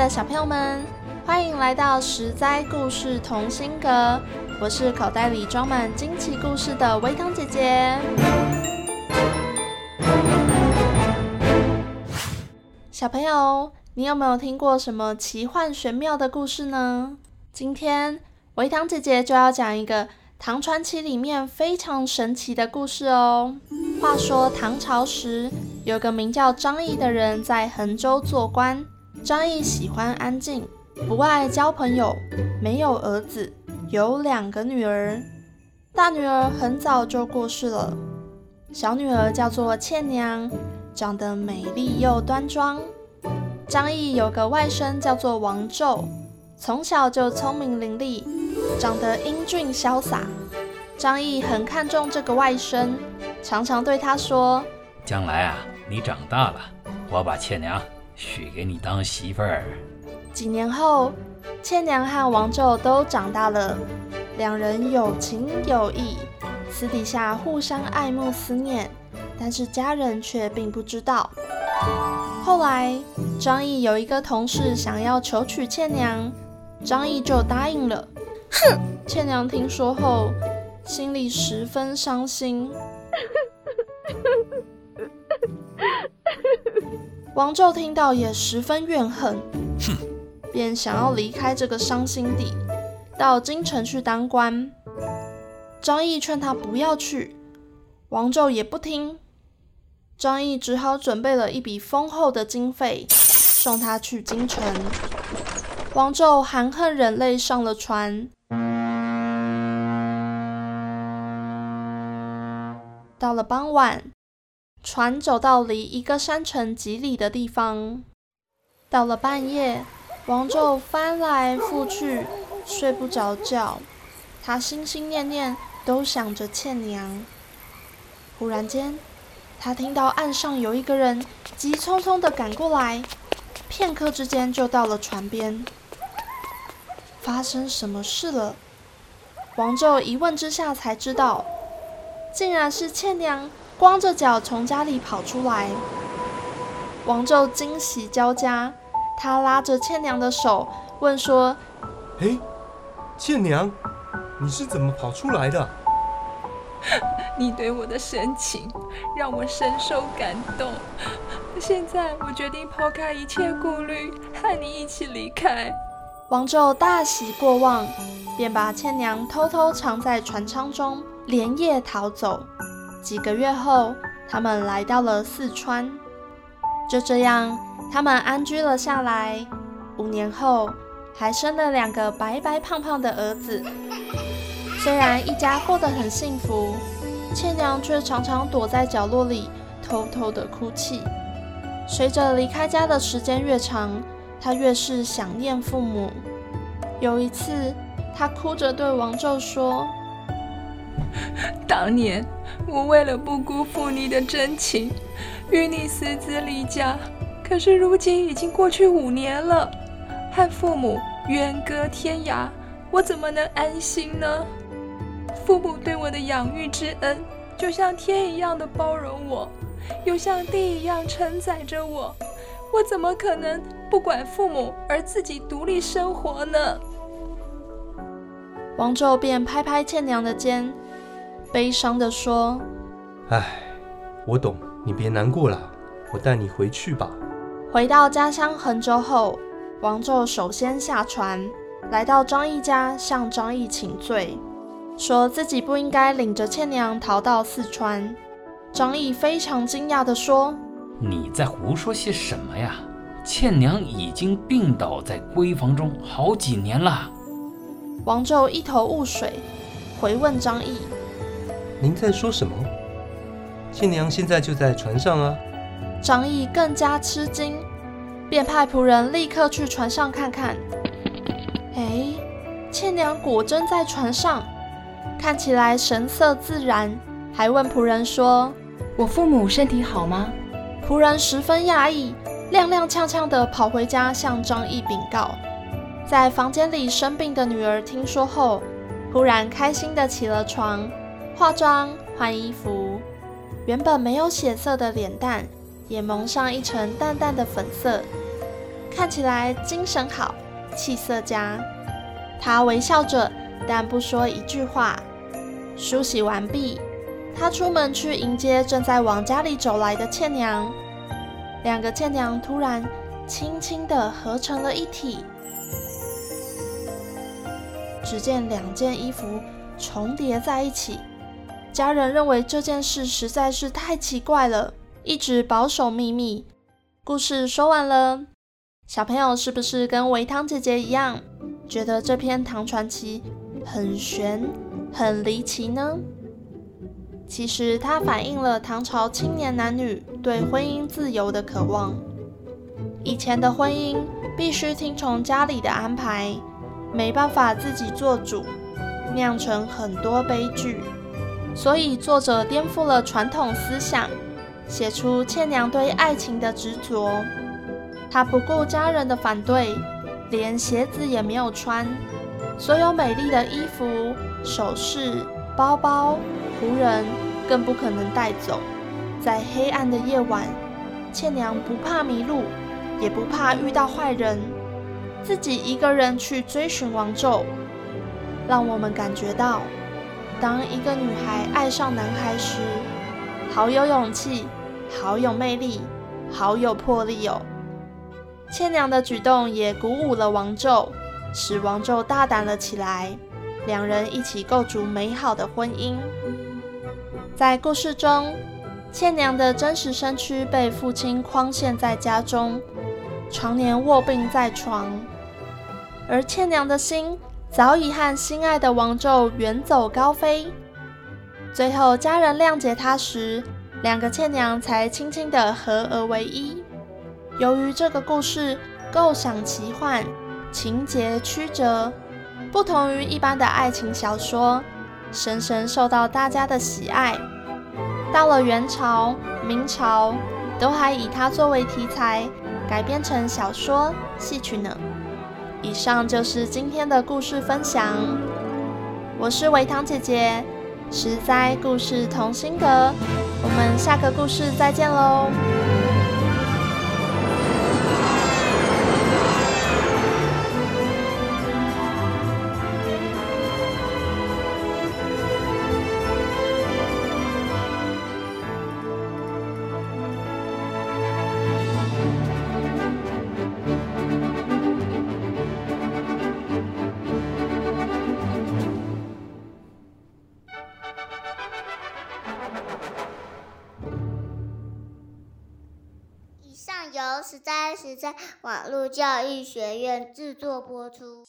的小朋友们，欢迎来到十灾故事同心阁。我是口袋里装满惊奇故事的微糖姐姐。小朋友，你有没有听过什么奇幻玄妙的故事呢？今天维糖姐姐就要讲一个唐传奇里面非常神奇的故事哦。话说唐朝时，有个名叫张仪的人在衡州做官。张毅喜欢安静，不爱交朋友，没有儿子，有两个女儿。大女儿很早就过世了，小女儿叫做倩娘，长得美丽又端庄。张毅有个外甥叫做王胄，从小就聪明伶俐，长得英俊潇洒。张毅很看重这个外甥，常常对他说：“将来啊，你长大了，我把倩娘。”许给你当媳妇儿。几年后，倩娘和王宙都长大了，两人有情有义，私底下互相爱慕思念，但是家人却并不知道。后来，张毅有一个同事想要求娶倩娘，张毅就答应了。哼！倩娘听说后，心里十分伤心。王宙听到也十分怨恨，哼，便想要离开这个伤心地，到京城去当官。张毅劝他不要去，王宙也不听。张毅只好准备了一笔丰厚的经费，送他去京城。王宙含恨忍泪上了船。到了傍晚。船走到离一个山城几里的地方，到了半夜，王宙翻来覆去，睡不着觉。他心心念念都想着倩娘。忽然间，他听到岸上有一个人急匆匆地赶过来，片刻之间就到了船边。发生什么事了？王宙一问之下才知道，竟然是倩娘。光着脚从家里跑出来，王宙惊喜交加，他拉着倩娘的手问说：“嘿，倩娘，你是怎么跑出来的？” 你对我的深情让我深受感动，现在我决定抛开一切顾虑，和你一起离开。王宙大喜过望，便把倩娘偷偷藏在船舱中，连夜逃走。几个月后，他们来到了四川。就这样，他们安居了下来。五年后，还生了两个白白胖胖的儿子。虽然一家过得很幸福，倩娘却常常躲在角落里偷偷的哭泣。随着离开家的时间越长，她越是想念父母。有一次，她哭着对王宙说：“当年。”我为了不辜负你的真情，与你私自离家。可是如今已经过去五年了，和父母远隔天涯，我怎么能安心呢？父母对我的养育之恩，就像天一样的包容我，又像地一样承载着我。我怎么可能不管父母而自己独立生活呢？王宙便拍拍倩娘的肩。悲伤地说：“唉，我懂，你别难过了，我带你回去吧。”回到家乡衡州后，王宙首先下船，来到张毅家，向张毅请罪，说自己不应该领着倩娘逃到四川。张毅非常惊讶地说：“你在胡说些什么呀？倩娘已经病倒在闺房中好几年了。”王宙一头雾水，回问张毅：“您在说什么？倩娘现在就在船上啊！”张毅更加吃惊，便派仆人立刻去船上看看。哎，倩娘果真在船上，看起来神色自然，还问仆人说：“我父母身体好吗？”仆人十分讶异，踉踉跄跄地跑回家向张毅禀告。在房间里生病的女儿听说后，忽然开心地起了床，化妆换衣服，原本没有血色的脸蛋也蒙上一层淡淡的粉色，看起来精神好，气色佳。她微笑着，但不说一句话。梳洗完毕，她出门去迎接正在往家里走来的倩娘。两个倩娘突然轻轻地合成了一体。只见两件衣服重叠在一起，家人认为这件事实在是太奇怪了，一直保守秘密。故事说完了，小朋友是不是跟维汤姐姐一样，觉得这篇唐传奇很玄、很离奇呢？其实它反映了唐朝青年男女对婚姻自由的渴望。以前的婚姻必须听从家里的安排。没办法自己做主，酿成很多悲剧。所以作者颠覆了传统思想，写出倩娘对爱情的执着。她不顾家人的反对，连鞋子也没有穿，所有美丽的衣服、首饰、包包、仆人更不可能带走。在黑暗的夜晚，倩娘不怕迷路，也不怕遇到坏人。自己一个人去追寻王昼，让我们感觉到，当一个女孩爱上男孩时，好有勇气，好有魅力，好有魄力哦。倩娘的举动也鼓舞了王宙，使王宙大胆了起来，两人一起构筑美好的婚姻。在故事中，倩娘的真实身躯被父亲诓陷在家中。常年卧病在床，而倩娘的心早已和心爱的王昼远走高飞。最后家人谅解他时，两个倩娘才轻轻地合而为一。由于这个故事构想奇幻，情节曲折，不同于一般的爱情小说，深深受到大家的喜爱。到了元朝、明朝，都还以它作为题材。改编成小说、戏曲呢。以上就是今天的故事分享。我是维糖姐姐，实在故事同心阁。我们下个故事再见喽。由实在实在网络教育学院制作播出。